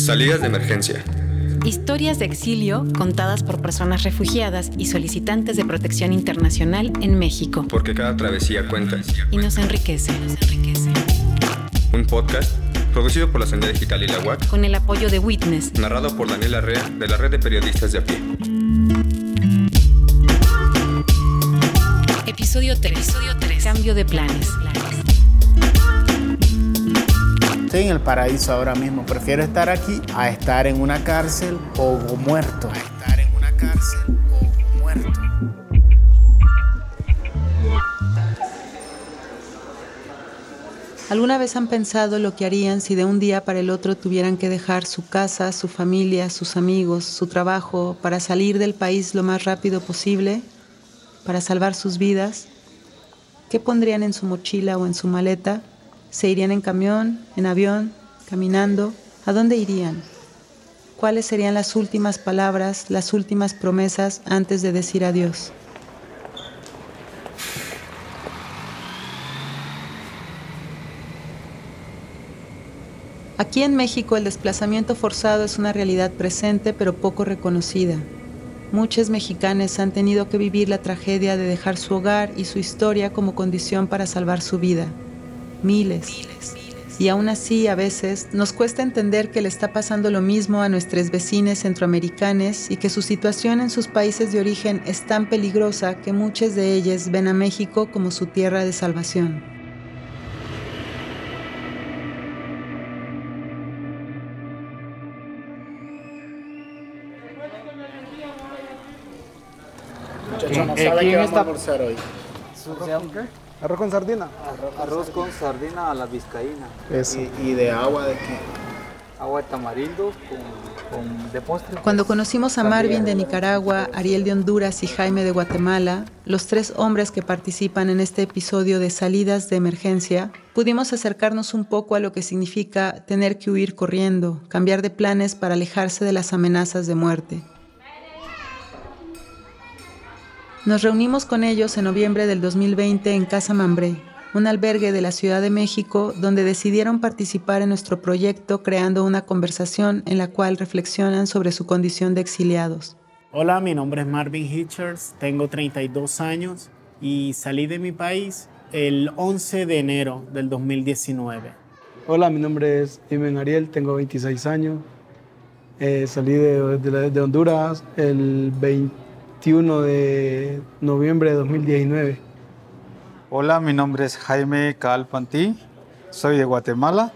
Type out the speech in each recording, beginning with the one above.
Salidas de emergencia. Historias de exilio contadas por personas refugiadas y solicitantes de protección internacional en México. Porque cada travesía cuenta. Y nos enriquece. Un podcast producido por la Sendía Digital y la UAC. Con el apoyo de Witness. Narrado por Daniela Arrea de la Red de Periodistas de a pie. Episodio 3. Episodio 3. Cambio de planes. Estoy en el paraíso ahora mismo. Prefiero estar aquí a estar en una cárcel o muerto. A estar en una cárcel o muerto. ¿Alguna vez han pensado lo que harían si de un día para el otro tuvieran que dejar su casa, su familia, sus amigos, su trabajo para salir del país lo más rápido posible, para salvar sus vidas? ¿Qué pondrían en su mochila o en su maleta? ¿Se irían en camión, en avión, caminando? ¿A dónde irían? ¿Cuáles serían las últimas palabras, las últimas promesas antes de decir adiós? Aquí en México el desplazamiento forzado es una realidad presente pero poco reconocida. Muchos mexicanos han tenido que vivir la tragedia de dejar su hogar y su historia como condición para salvar su vida miles. Y aún así, a veces, nos cuesta entender que le está pasando lo mismo a nuestros vecinos centroamericanos y que su situación en sus países de origen es tan peligrosa que muchos de ellos ven a México como su tierra de salvación. Muchachos, no sabe qué vamos a almorzar hoy. Arroz con sardina. Arroz con sardina a la vizcaína. Eso. ¿Y, y de agua de qué? Agua de tamarindo con, con- de postre. Cuando conocimos a Marvin de Nicaragua, Ariel de Honduras y Jaime de Guatemala, los tres hombres que participan en este episodio de Salidas de Emergencia, pudimos acercarnos un poco a lo que significa tener que huir corriendo, cambiar de planes para alejarse de las amenazas de muerte. Nos reunimos con ellos en noviembre del 2020 en Casa Mambré, un albergue de la Ciudad de México donde decidieron participar en nuestro proyecto creando una conversación en la cual reflexionan sobre su condición de exiliados. Hola, mi nombre es Marvin Hitchers, tengo 32 años y salí de mi país el 11 de enero del 2019. Hola, mi nombre es Imen Ariel, tengo 26 años. Eh, salí de, de de Honduras el 21 de noviembre de 2019. Hola, mi nombre es Jaime Calpantí. Soy de Guatemala.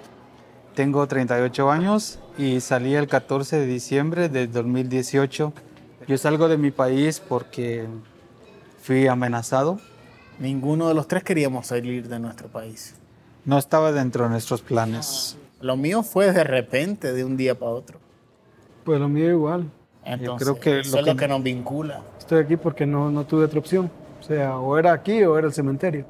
Tengo 38 años y salí el 14 de diciembre de 2018. Yo salgo de mi país porque fui amenazado. Ninguno de los tres queríamos salir de nuestro país. No estaba dentro de nuestros planes. Lo mío fue de repente, de un día para otro. Pues lo mío igual. Entonces, creo que eso lo es lo que- que nos vincula. Estoy aquí porque no, no tuve otra opción. O sea, o era aquí o era el cementerio.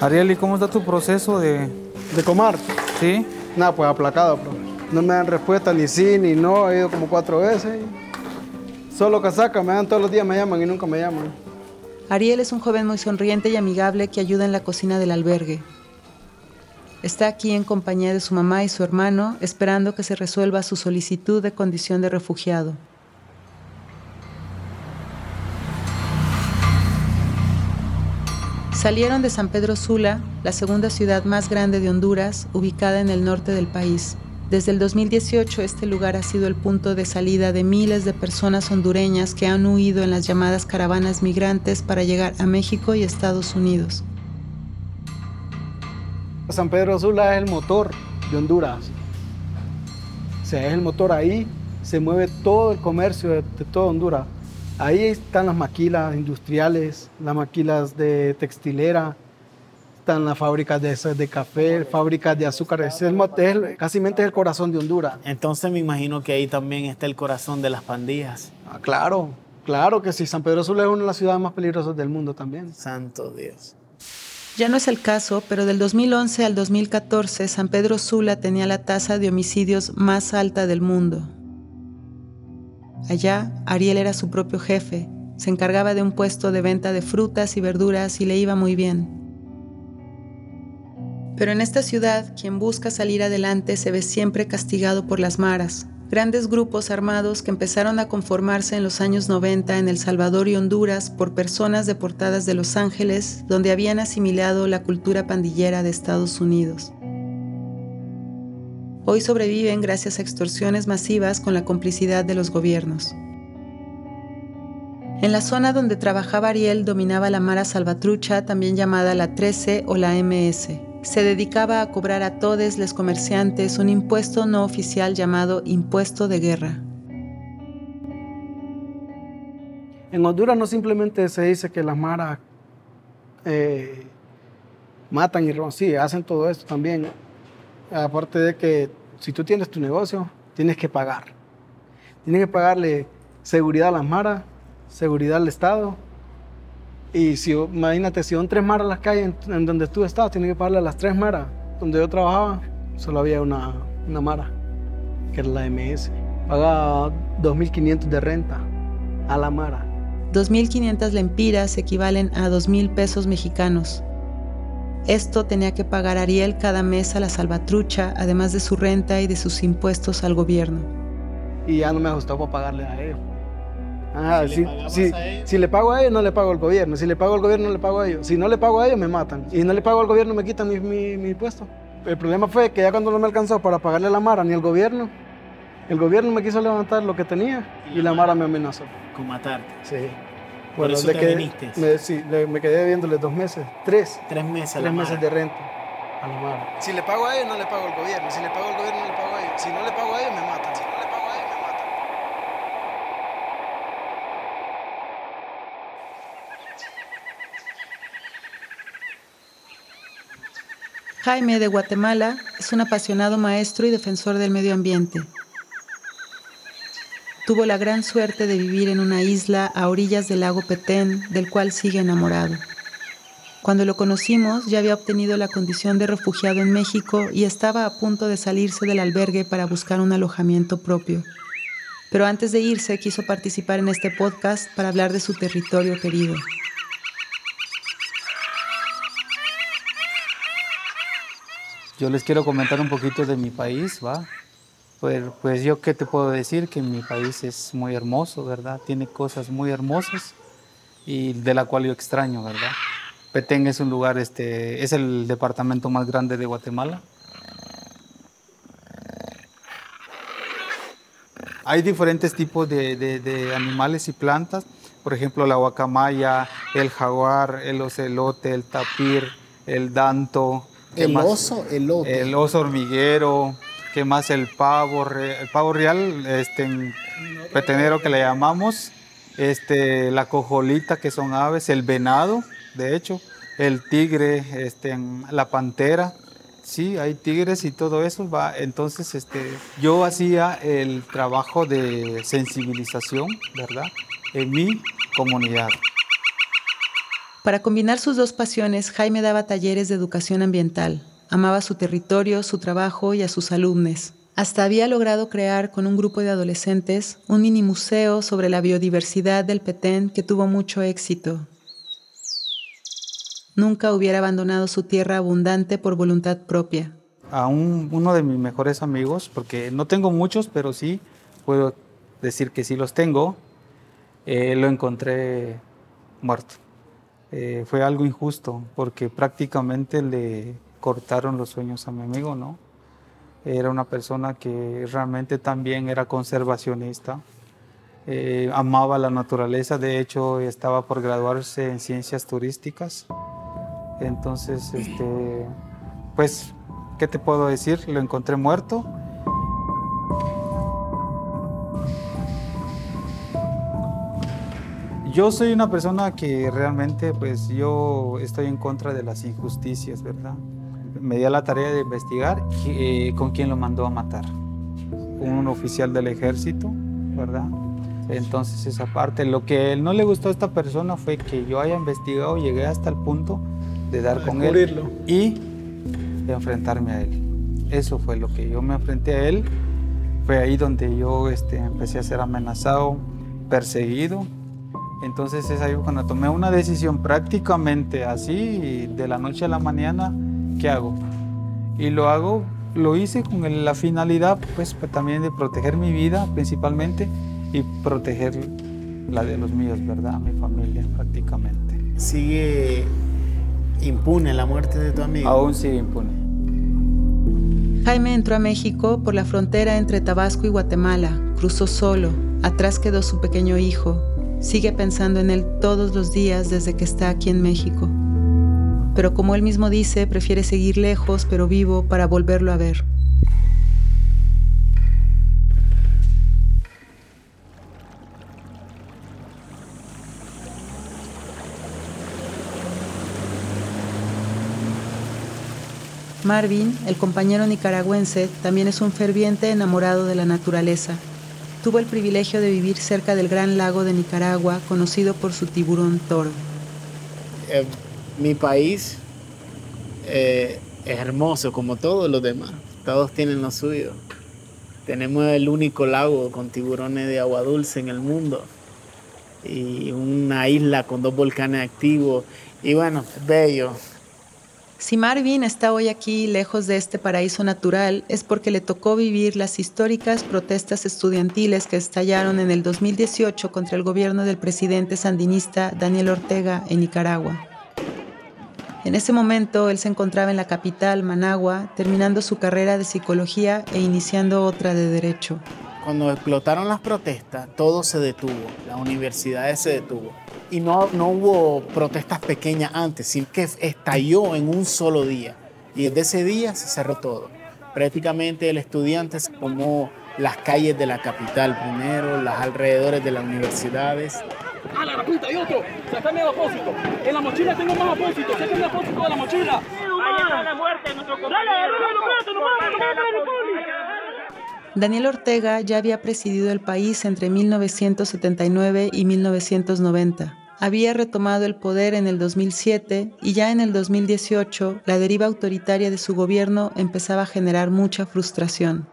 Ariel, ¿y cómo está tu proceso de... De Comar. Sí? Nada, pues aplacado, bro. No me dan respuesta ni sí ni no. He ido como cuatro veces. Solo casaca, me dan todos los días, me llaman y nunca me llaman. Ariel es un joven muy sonriente y amigable que ayuda en la cocina del albergue. Está aquí en compañía de su mamá y su hermano, esperando que se resuelva su solicitud de condición de refugiado. Salieron de San Pedro Sula, la segunda ciudad más grande de Honduras, ubicada en el norte del país. Desde el 2018 este lugar ha sido el punto de salida de miles de personas hondureñas que han huido en las llamadas caravanas migrantes para llegar a México y Estados Unidos. San Pedro Sula es el motor de Honduras. O es el motor ahí, se mueve todo el comercio de, todo Honduras. Ahí están las maquilas industriales, las maquilas de textilera, están las fábricas de, de café, fábricas de azúcar. Es el, es casi es el corazón de Honduras. Entonces me imagino que ahí también está el corazón de las pandillas. Ah, claro, claro que sí. San Pedro Sula es una de las ciudades más peligrosas del mundo también. Santo Dios. Ya no es el caso, pero del 2011 al 2014 San Pedro Sula tenía la tasa de homicidios más alta del mundo. Allá, Ariel era su propio jefe, se encargaba de un puesto de venta de frutas y verduras y le iba muy bien. Pero en esta ciudad, quien busca salir adelante se ve siempre castigado por las maras, grandes grupos armados que empezaron a conformarse en los años 90 en El Salvador y Honduras por personas deportadas de Los Ángeles, donde habían asimilado la cultura pandillera de Estados Unidos. Hoy sobreviven gracias a extorsiones masivas con la complicidad de los gobiernos. En la zona donde trabajaba Ariel dominaba la Mara Salvatrucha, también llamada la 13 o la MS se dedicaba a cobrar a todos los comerciantes un impuesto no oficial llamado impuesto de guerra. En Honduras no simplemente se dice que las maras eh, matan y roban, sí, hacen todo esto también. Aparte de que si tú tienes tu negocio, tienes que pagar. Tienes que pagarle seguridad a las maras, seguridad al Estado, y si, imagínate, si son tres maras las calles en, donde tú estabas, tienes que pagarle a las tres maras. Donde yo trabajaba, solo había una, una mara, que era la MS. Pagaba 2.500 de renta a la mara. 2.500 lempiras equivalen a 2.000 pesos mexicanos. Esto tenía que pagar Ariel cada mes a la salvatrucha, además de su renta y de sus impuestos al gobierno. Y ya no me ajustó para pagarle a ellos. Ah, si, si, le pago a ellos, no le pago al gobierno. Si le pago al gobierno, no le pago a ellos. Si no le pago a ellos, me matan. Y no le pago al gobierno, me quitan mi, mi, mi puesto. El problema fue que ya cuando no me alcanzó para pagarle la Mara ni al gobierno, el gobierno me quiso levantar lo que tenía y, la Mara me amenazó. Con matarte. Sí. Por eso te viniste. Me, sí, me quedé debiéndole dos meses, tres. Tres meses. Tres meses de renta a la Mara. Si le pago a ellos, no le pago al gobierno. Si le pago al gobierno, no le pago a ellos. Si no le pago a ellos, me matan. Jaime de Guatemala es un apasionado maestro y defensor del medio ambiente. Tuvo la gran suerte de vivir en una isla a orillas del lago Petén, del cual sigue enamorado. Cuando lo conocimos ya había obtenido la condición de refugiado en México y estaba a punto de salirse del albergue para buscar un alojamiento propio. Pero antes de irse quiso participar en este podcast para hablar de su territorio querido. Yo les quiero comentar un poquito de mi país, ¿va? Pues, pues yo qué te puedo decir, que mi país es muy hermoso, ¿verdad? Tiene cosas muy hermosas y de la cual yo extraño, ¿verdad? Petén es un lugar, este, es el departamento más grande de Guatemala. Hay diferentes tipos de, de animales y plantas, por ejemplo la guacamaya, el jaguar, el ocelote, el tapir, el danto, el oso, el El oso hormiguero, ¿qué más? El pavo, el pavo real, este, petenero que le llamamos, este, la cojolita que son aves, el venado, de hecho, el tigre, este, la pantera, sí, hay tigres y todo eso, va, entonces, este, yo hacía el trabajo de sensibilización, ¿verdad? En mi comunidad. Para combinar sus dos pasiones, Jaime daba talleres de educación ambiental. Amaba su territorio, su trabajo y a sus alumnos. Hasta había logrado crear con un grupo de adolescentes un mini museo sobre la biodiversidad del Petén que tuvo mucho éxito. Nunca hubiera abandonado su tierra abundante por voluntad propia. A uno de mis mejores amigos, porque no tengo muchos, pero sí puedo decir que sí los tengo, eh, lo encontré muerto. Eh, fue algo injusto porque prácticamente le cortaron los sueños a mi amigo, ¿no? Era una persona que realmente también era conservacionista, eh, amaba la naturaleza, de hecho estaba por graduarse en ciencias turísticas. Entonces, este, pues, ¿qué te puedo decir? Lo encontré muerto Yo soy una persona que realmente, pues yo estoy en contra de las injusticias, ¿verdad? Me di a la tarea de investigar eh, con quién lo mandó a matar. Un oficial del ejército, ¿verdad? Entonces esa parte, lo que no le gustó a esta persona fue que yo haya investigado, llegué hasta el punto de dar con él y de enfrentarme a él. Eso fue lo que yo me enfrenté a él Fue ahí donde yo este, empecé a ser amenazado, perseguido. Entonces es ahí cuando tomé una decisión prácticamente así, de la noche a la mañana, ¿qué hago? Y lo hago, lo hice con la finalidad pues también de proteger mi vida principalmente y proteger la de los míos, ¿verdad? Mi familia prácticamente. ¿Sigue impune la muerte de tu amigo? Aún sigue impune. Jaime entró a México por la frontera entre Tabasco y Guatemala. Cruzó solo. Atrás quedó su pequeño hijo. Sigue pensando en él todos los días desde que está aquí en México. Pero como él mismo dice, prefiere seguir lejos pero vivo para volverlo a ver. Marvin, el compañero nicaragüense, también es un ferviente enamorado de la naturaleza. Tuvo el privilegio de vivir cerca del gran lago de Nicaragua, conocido por su tiburón toro. Eh, mi país eh, es hermoso como todos los demás. Todos tienen lo suyo. Tenemos el único lago con tiburones de agua dulce en el mundo y una isla con dos volcanes activos. Y bueno, bello. Si Marvin está hoy aquí lejos de este paraíso natural es porque le tocó vivir las históricas protestas estudiantiles que estallaron en el 2018 contra el gobierno del presidente sandinista Daniel Ortega en Nicaragua. En ese momento él se encontraba en la capital, Managua, terminando su carrera de psicología e iniciando otra de derecho. Cuando explotaron las protestas, todo se detuvo, las universidades se detuvo. Y no, no hubo protestas pequeñas antes, sino que estalló en un solo día. Y desde ese día se cerró todo. Prácticamente el estudiante se tomó las calles de la capital primero, las alrededores de las universidades, ¡A la puta! ¡Y otro! ¡Sácame el apósito! En la mochila tengo más apósitos. ¡Sácame el apósito de la mochila! ¡Ahí está la muerte nuestro compañero! Daniel Ortega ya había presidido el país entre 1979 y 1990. Había retomado el poder en el 2007 y ya en el 2018 la deriva autoritaria de su gobierno empezaba a generar mucha frustración.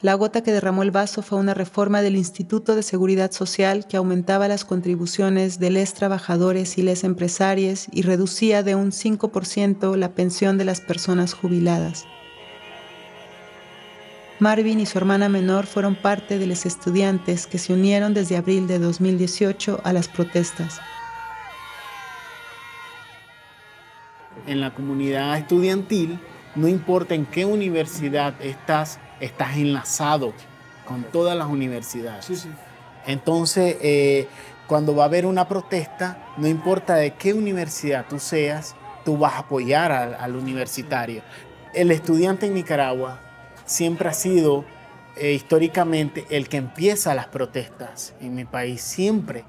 La gota que derramó el vaso fue una reforma del Instituto de Seguridad Social que aumentaba las contribuciones de les trabajadores y les empresarios y reducía de un 5% la pensión de las personas jubiladas. Marvin y su hermana menor fueron parte de los estudiantes que se unieron desde abril de 2018 a las protestas. En la comunidad estudiantil, no importa en qué universidad estás, estás enlazado con todas las universidades. Entonces, eh, cuando va a haber una protesta, no importa de qué universidad tú seas, tú vas a apoyar al, universitario. El estudiante en Nicaragua siempre ha sido eh, históricamente el que empieza las protestas en mi país, siempre.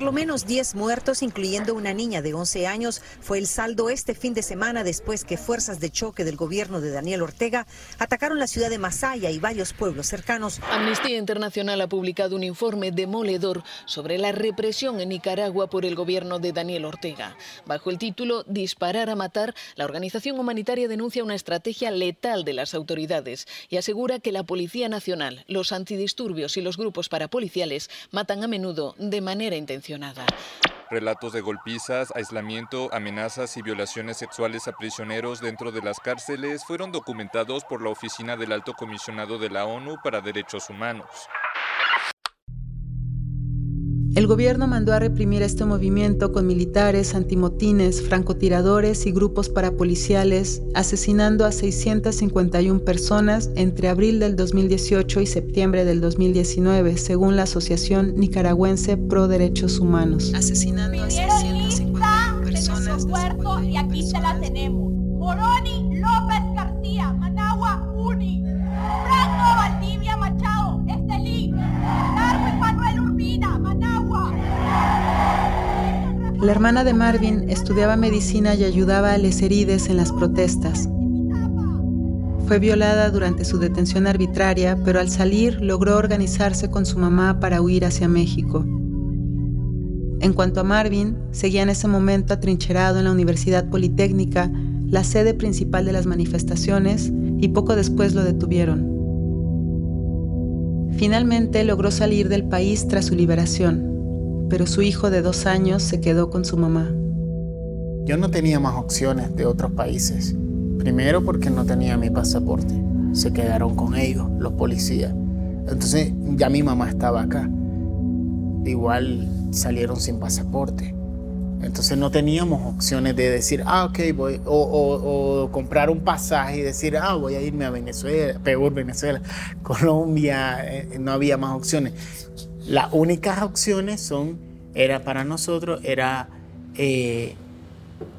Por lo menos 10 muertos, incluyendo una niña de 11 años, fue el saldo este fin de semana después que fuerzas de choque del gobierno de Daniel Ortega atacaron la ciudad de Masaya y varios pueblos cercanos. Amnistía Internacional ha publicado un informe demoledor sobre la represión en Nicaragua por el gobierno de Daniel Ortega. Bajo el título Disparar a matar, la organización humanitaria denuncia una estrategia letal de las autoridades y asegura que la Policía Nacional, los antidisturbios y los grupos parapoliciales matan a menudo de manera intencional. Relatos de golpizas, aislamiento, amenazas y violaciones sexuales a prisioneros dentro de las cárceles fueron documentados por la Oficina del Alto Comisionado de la ONU para Derechos Humanos. El gobierno mandó a reprimir este movimiento con militares, antimotines, francotiradores y grupos parapoliciales, asesinando a 651 personas entre abril del 2018 y septiembre del 2019, según la Asociación Nicaragüense Pro Derechos Humanos. Asesinando a 651 personas. y aquí se la tenemos. Moroni López García, Managua Uni. Franco La hermana de Marvin estudiaba medicina y ayudaba a les herides en las protestas. Fue violada durante su detención arbitraria, pero al salir logró organizarse con su mamá para huir hacia México. En cuanto a Marvin, seguía en ese momento atrincherado en la Universidad Politécnica, la sede principal de las manifestaciones, y poco después lo detuvieron. Finalmente logró salir del país tras su liberación, pero su hijo de dos años se quedó con su mamá. Yo no tenía más opciones de otros países. Primero porque no tenía mi pasaporte. Se quedaron con ellos, los policías. Entonces ya mi mamá estaba acá. Igual salieron sin pasaporte. Entonces no teníamos opciones de decir, ah, ok, voy, o, comprar un pasaje y decir, ah, voy a irme a Venezuela, peor Venezuela, Colombia, eh, no había más opciones. Las únicas opciones son, era para nosotros, era eh,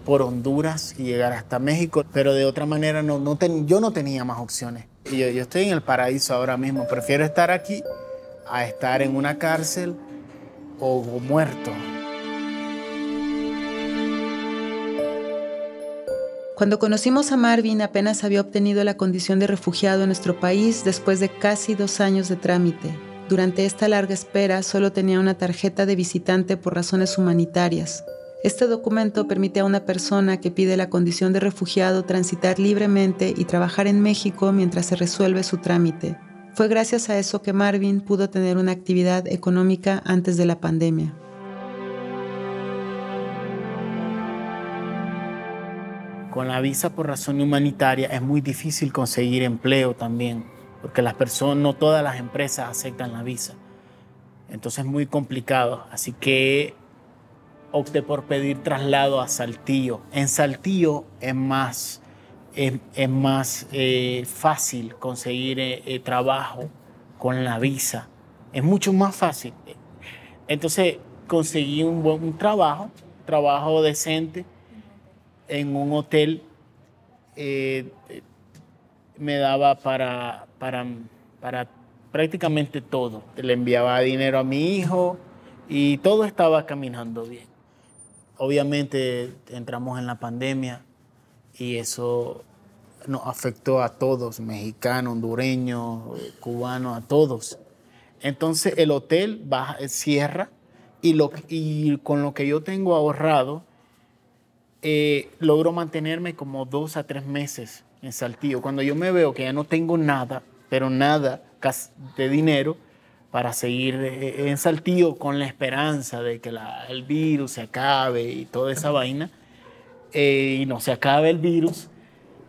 por Honduras y llegar hasta México, pero de otra manera no, no yo no tenía más opciones. Yo, yo estoy en el paraíso ahora mismo, prefiero estar aquí a estar en una cárcel o muerto. Cuando conocimos a Marvin apenas había obtenido la condición de refugiado en nuestro país después de casi dos años de trámite. Durante esta larga espera solo tenía una tarjeta de visitante por razones humanitarias. Este documento permite a una persona que pide la condición de refugiado transitar libremente y trabajar en México mientras se resuelve su trámite. Fue gracias a eso que Marvin pudo tener una actividad económica antes de la pandemia. Con la visa por razón humanitaria es muy difícil conseguir empleo también, porque las personas, no todas las empresas aceptan la visa. Entonces es muy complicado. Así que opté por pedir traslado a Saltillo. En Saltillo es más, es, más eh, fácil conseguir eh, eh, trabajo con la visa. Es mucho más fácil. Entonces conseguí un buen trabajo, trabajo decente en un hotel me daba para, para, para prácticamente todo. Le enviaba dinero a mi hijo y todo estaba caminando bien. Obviamente entramos en la pandemia y eso nos afectó a todos, mexicanos, hondureños, cubanos, a todos. Entonces el hotel baja, cierra y, lo, y con lo que yo tengo ahorrado, eh, logro mantenerme como dos a tres meses en Saltillo. Cuando yo me veo que ya no tengo nada, pero nada de dinero para seguir eh, en Saltillo con la esperanza de que el virus se acabe y toda esa vaina, eh, y no se acabe el virus,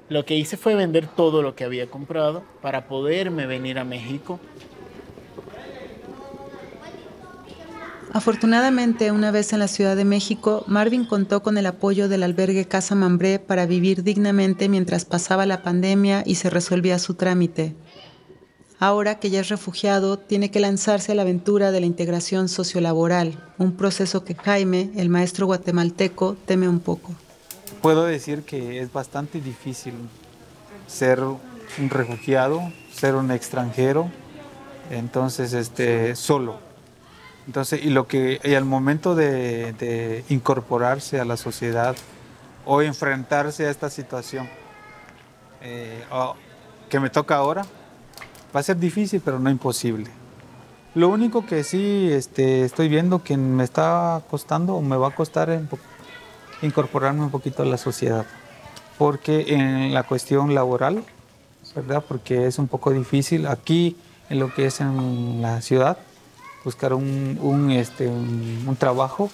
lo que hice fue vender todo lo que había comprado para poderme venir a México Afortunadamente, una vez en la Ciudad de México, Marvin contó con el apoyo del albergue Casa Mambré para vivir dignamente mientras pasaba la pandemia y se resolvía su trámite. Ahora que ya es refugiado, tiene que lanzarse a la aventura de la integración sociolaboral, un proceso que Jaime, el maestro guatemalteco, teme un poco. Puedo decir que es bastante difícil ser un refugiado, ser un extranjero, entonces este, solo entonces, y lo que y al momento de, incorporarse a la sociedad o enfrentarse a esta situación eh, que me toca ahora, va a ser difícil, pero no imposible. Lo único que sí este, estoy viendo que me está costando o me va a costar incorporarme un poquito a la sociedad, porque en la cuestión laboral, ¿verdad? Porque es un poco difícil aquí en lo que es en la ciudad buscar un, un, este, un, trabajo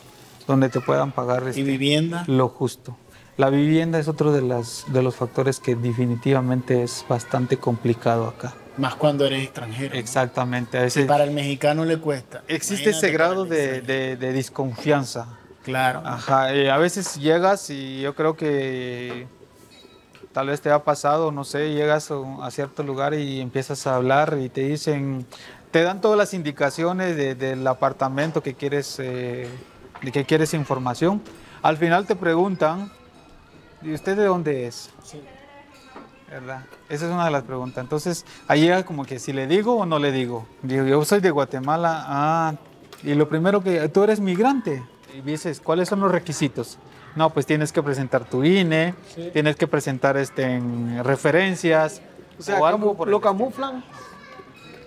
donde te puedan pagar ¿Y este, vivienda? lo justo. La vivienda es otro de, las, de los factores que definitivamente es bastante complicado acá. Más cuando eres extranjero. Exactamente. A para el mexicano le cuesta. Existe ese grado de, de, de, desconfianza. Claro. Ajá. Eh, a veces llegas y yo creo que tal vez te ha pasado, no sé, llegas a cierto lugar y empiezas a hablar y te dicen, te dan todas las indicaciones del apartamento que quieres, eh, de que quieres información. Al final te preguntan, ¿y usted de dónde es? Sí. ¿Verdad? Esa es una de las preguntas. Entonces, ahí llega como que si le digo o no le digo. Digo, yo soy de Guatemala. Ah, y lo primero que, tú eres migrante. Y dices, ¿cuáles son los requisitos? No, pues tienes que presentar tu INE, tienes que presentar este, referencias. O sea, o lo camuflan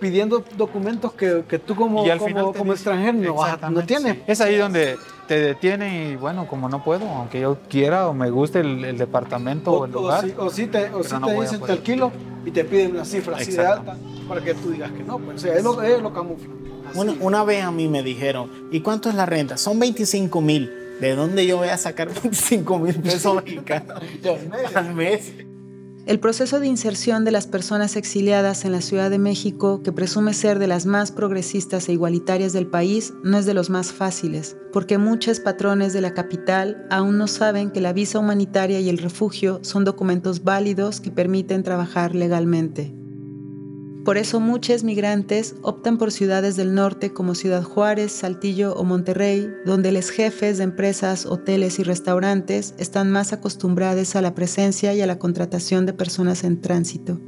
pidiendo documentos que, que tú como, como, como, extranjero no, no, tienes. Es ahí donde te detienen y bueno, como no puedo, aunque yo quiera o me guste el, el departamento o, el lugar. O si, te, o si no te dicen te alquilo y te piden una cifra así de alta para que tú digas que no. Pues, o sea, ellos, ellos lo camuflan. Una, una vez a mí me dijeron, ¿y cuánto es la renta? Son 25 mil. ¿De dónde yo voy a sacar 25 mil pesos mexicanos al mes? El proceso de inserción de las personas exiliadas en la Ciudad de México, que presume ser de las más progresistas e igualitarias del país, no es de los más fáciles, porque muchos patrones de la capital aún no saben que la visa humanitaria y el refugio son documentos válidos que permiten trabajar legalmente. Por eso muchos migrantes optan por ciudades del norte como Ciudad Juárez, Saltillo o Monterrey, donde los jefes de empresas, hoteles y restaurantes están más acostumbrados a la presencia y a la contratación de personas en tránsito.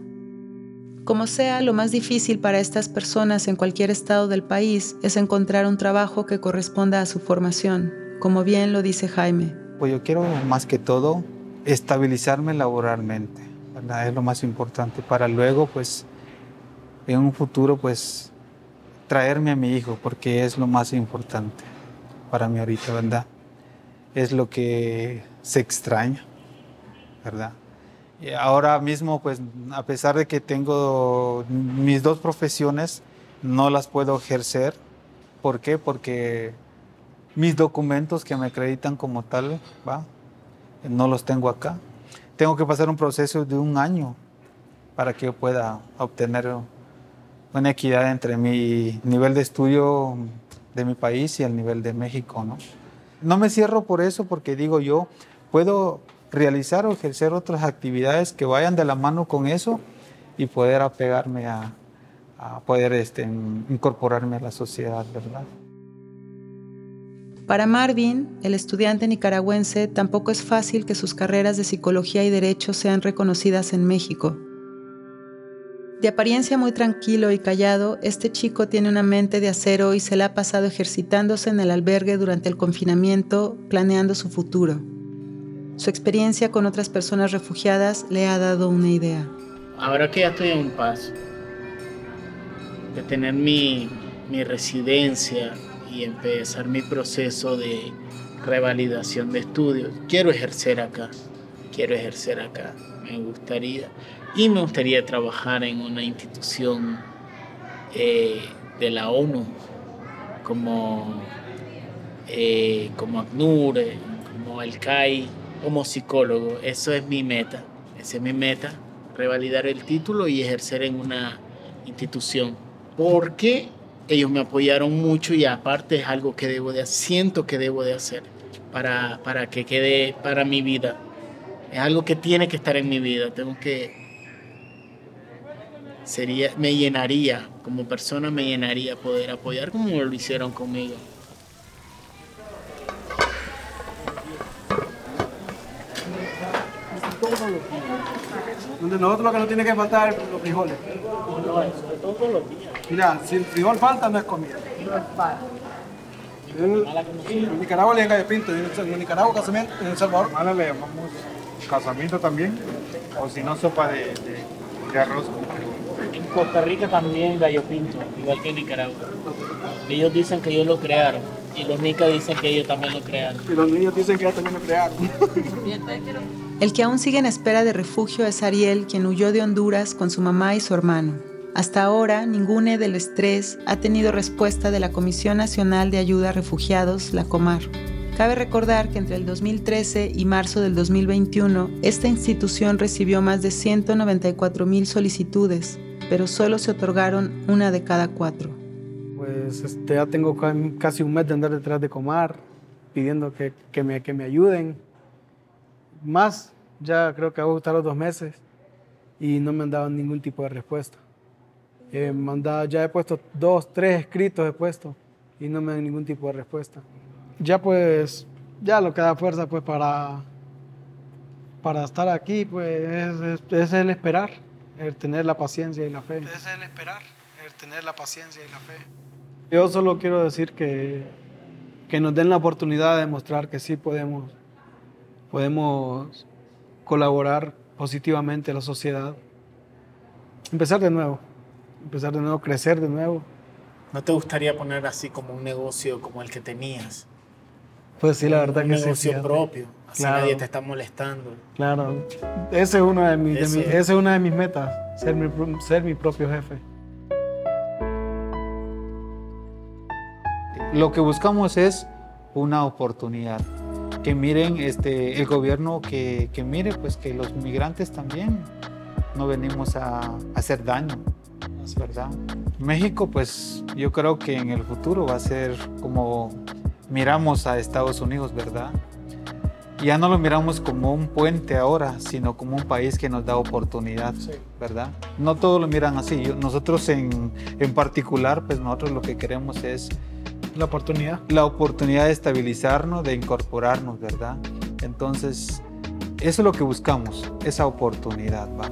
Como sea, lo más difícil para estas personas en cualquier estado del país es encontrar un trabajo que corresponda a su formación, como bien lo dice Jaime. Pues yo quiero más que todo estabilizarme laboralmente. Es lo más importante para luego, pues, en un futuro, pues, traerme a mi hijo, porque es lo más importante para mí ahorita, ¿verdad? Es lo que se extraña, ¿verdad? Ahora mismo, pues, a pesar de que tengo mis dos profesiones, no las puedo ejercer. ¿Por qué? Porque mis documentos que me acreditan como tal, ¿va? no los tengo acá. Tengo que pasar un proceso de un año para que yo pueda obtener una equidad entre mi nivel de estudio de mi país y el nivel de México. ¿no? no me cierro por eso, porque digo yo, puedo realizar o ejercer otras actividades que vayan de la mano con eso y poder apegarme a, poder este, incorporarme a la sociedad, ¿verdad? Para Marvin, el estudiante nicaragüense, tampoco es fácil que sus carreras de psicología y derecho sean reconocidas en México. De apariencia muy tranquilo y callado, este chico tiene una mente de acero y se la ha pasado ejercitándose en el albergue durante el confinamiento, planeando su futuro. Su experiencia con otras personas refugiadas le ha dado una idea. Ahora que ya estoy un paso de tener mi, mi residencia y empezar mi proceso de revalidación de estudios, quiero ejercer acá, quiero ejercer acá, me gustaría. Y me gustaría trabajar en una institución eh, de la ONU, como, eh, como ACNUR, eh, como el CAI, como psicólogo. Eso es mi meta, esa es mi meta, revalidar el título y ejercer en una institución. Porque ellos me apoyaron mucho y aparte es algo que debo de siento que debo de hacer para, para que quede para mi vida. Es algo que tiene que estar en mi vida. Tengo que sería me llenaría como persona me llenaría poder apoyar como lo hicieron conmigo. Donde nosotros lo que no tiene que faltar es los frijoles. Mira, si el frijol falta, no es comida. En, en Nicaragua le llaman gallo pinto, en, en Nicaragua casamiento, en El Salvador. Mala le llamamos casamiento también, o si no, sopa de, de, de arroz. En Costa Rica también gallo pinto, igual que en Nicaragua. Ellos dicen que ellos lo crearon y los nicas dicen que ellos también lo crearon. Y los niños dicen que ellos también lo crearon. El que aún sigue en espera de refugio es Ariel, quien huyó de Honduras con su mamá y su hermano. Hasta ahora, ninguno del estrés ha tenido respuesta de la Comisión Nacional de Ayuda a Refugiados, la Comar. Cabe recordar que entre el 2013 y marzo del 2021, esta institución recibió más de 194 mil solicitudes, pero solo se otorgaron una de cada cuatro. Pues este, ya tengo casi un mes de andar detrás de Comar, pidiendo que, que, me, que me ayuden. Más, ya creo que va a los dos meses y no me han dado ningún tipo de respuesta. Eh, mandado, ya he puesto dos, tres escritos he puesto y no me dan ningún tipo de respuesta. Ya pues, ya lo que da fuerza pues para, para estar aquí pues es, es, es el esperar, el tener la paciencia y la fe. Es el esperar, el tener la paciencia y la fe. Yo solo quiero decir que, que nos den la oportunidad de demostrar que sí podemos, podemos colaborar positivamente a la sociedad. Empezar de nuevo empezar de nuevo, crecer de nuevo. ¿No te gustaría poner así como un negocio como el que tenías? Pues sí, la verdad un que sí. negocio fíjate. Así Claro. nadie te está molestando. Claro. Ese es uno de mis, de mi- es una de mis metas, ser mi, ser mi propio jefe. Lo que buscamos es una oportunidad. Que miren este, el gobierno, que, que mire pues que los migrantes también no venimos a, a hacer daño, ¿verdad? México pues yo creo que en el futuro va a ser como miramos a Estados Unidos, ¿verdad? Ya no lo miramos como un puente ahora, sino como un país que nos da oportunidad, ¿verdad? No todos lo miran así. Nosotros en, en particular, pues nosotros lo que queremos es La oportunidad. la oportunidad de estabilizarnos, de incorporarnos, ¿verdad? Entonces, eso es lo que buscamos, esa oportunidad, ¿va?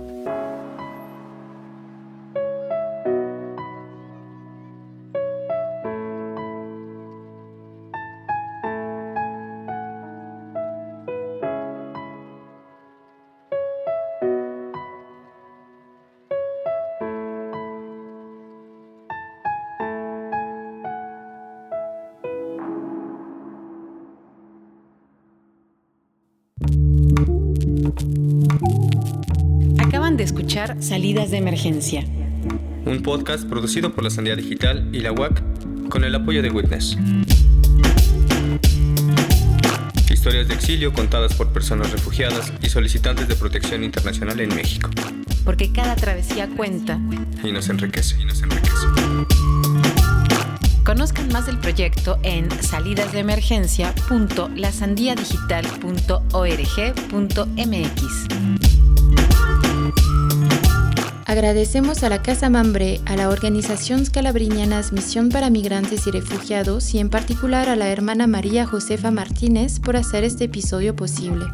Acaban de escuchar Salidas de Emergencia. Un podcast producido por la Sandía Digital y la UAC con el apoyo de Witness. Historias de exilio contadas por personas refugiadas y solicitantes de protección internacional en México. Porque cada travesía cuenta. Y nos enriquece. Y nos enriquece. Conozcan más del proyecto en salidasdeemergencia.lasandiadigital.org.mx. Agradecemos a la Casa Mambré, a la organización Scalabriñanas Misión para Migrantes y Refugiados y en particular a la hermana María Josefa Martínez por hacer este episodio posible.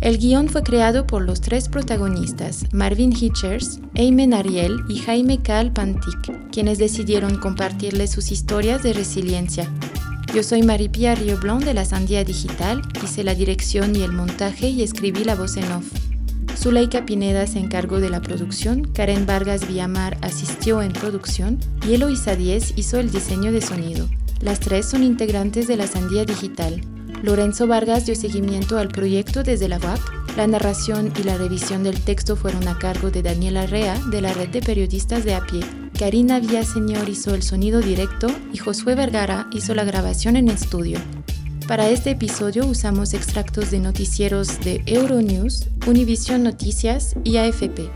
El guion fue creado por los tres protagonistas, Marvin Hitchers, Aymen Ariel y Jaime Cal Pantic, quienes decidieron compartirles sus historias de resiliencia. Yo soy Maripía Río Blanc de la Sandía Digital, hice la dirección y el montaje y escribí la voz en off. Zuleika Pineda se encargó de la producción, Karen Vargas Villamar asistió en producción y Eloisa Díez hizo el diseño de sonido. Las tres son integrantes de la Sandía Digital. Lorenzo Vargas dio seguimiento al proyecto desde la UAC. La narración y la revisión del texto fueron a cargo de Daniela Rea de la red de periodistas de a pie. Karina Villaseñor hizo el sonido directo y Josué Vergara hizo la grabación en estudio. Para este episodio usamos extractos de noticieros de Euronews, Univision Noticias y AFP.